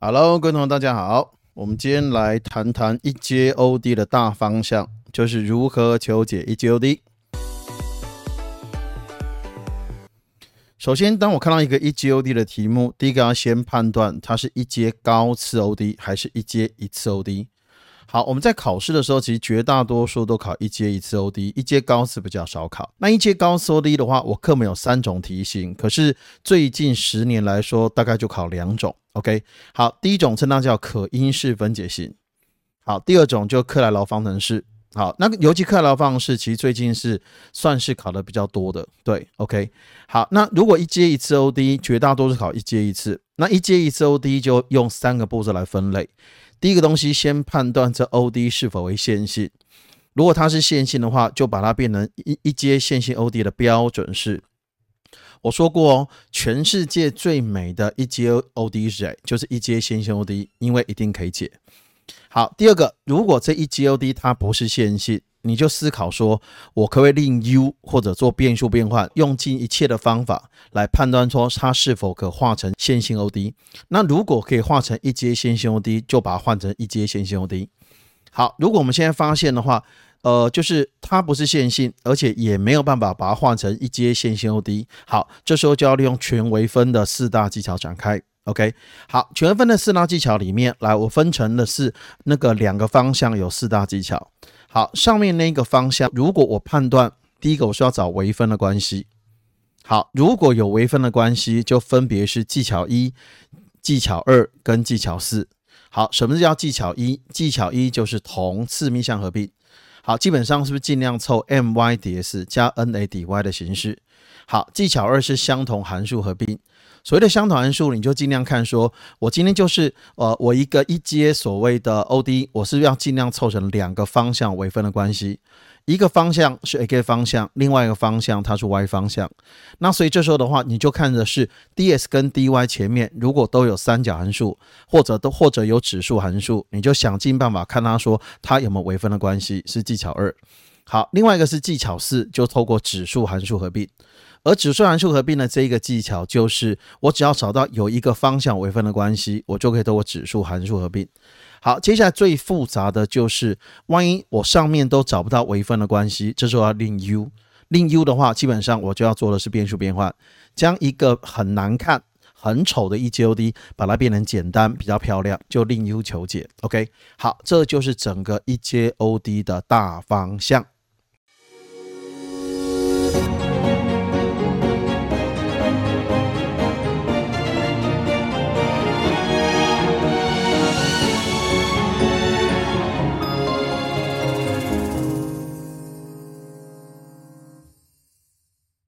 Hello，各位同学，大家好。我们今天来谈谈一阶 OD 的大方向，就是如何求解一阶 OD。首先，当我看到一个一阶 OD 的题目，第一个要先判断它是一阶高次 OD 还是一阶一次 OD。好，我们在考试的时候，其实绝大多数都考一阶一次 OD，一阶高次比较少考。那一阶高次 OD 的话，我课本有三种题型，可是最近十年来说，大概就考两种。OK，好，第一种称它叫可因式分解型。好，第二种就克莱劳方程式。好，那尤其克莱劳方程式，其实最近是算是考的比较多的。对，OK，好，那如果一阶一次 OD，绝大多数考一阶一次。那一阶一次 OD 就用三个步骤来分类。第一个东西，先判断这 OD 是否为线性。如果它是线性的话，就把它变成一一阶线性 OD 的标准式。我说过哦，全世界最美的一阶 OD 是谁？就是一阶线性 OD，因为一定可以解。好，第二个，如果这一阶 OD 它不是线性，你就思考说，我可不可以令 U 或者做变数变换，用尽一切的方法来判断说它是否可化成线性 OD。那如果可以化成一阶线性 OD，就把它换成一阶线性 OD。好，如果我们现在发现的话，呃，就是它不是线性，而且也没有办法把它换成一阶线性 OD。好，这时候就要利用全微分的四大技巧展开。OK，好，全分的四大技巧里面，来我分成的是那个两个方向有四大技巧。好，上面那个方向，如果我判断第一个我是要找微分的关系，好，如果有微分的关系，就分别是技巧一、技巧二跟技巧四。好，什么叫技巧一？技巧一就是同次幂项合并。好，基本上是不是尽量凑 m y d s 加 n a d y 的形式？好，技巧二是相同函数合并。所谓的相同函数，你就尽量看说，我今天就是呃，我一个一阶所谓的 OD，我是要尽量凑成两个方向微分的关系，一个方向是 A K 方向，另外一个方向它是 y 方向。那所以这时候的话，你就看的是 ds 跟 dy 前面如果都有三角函数，或者都或者有指数函数，你就想尽办法看它说它有没有微分的关系，是技巧二。好，另外一个是技巧四，就透过指数函数合并。而指数函数合并的这一个技巧，就是我只要找到有一个方向微分的关系，我就可以透过指数函数合并。好，接下来最复杂的就是，万一我上面都找不到微分的关系，这时候要令 u，令 u 的话，基本上我就要做的是变数变换，将一个很难看、很丑的 e g o d，把它变成简单、比较漂亮，就令 u 求解。OK，好，这就是整个 e g o d 的大方向。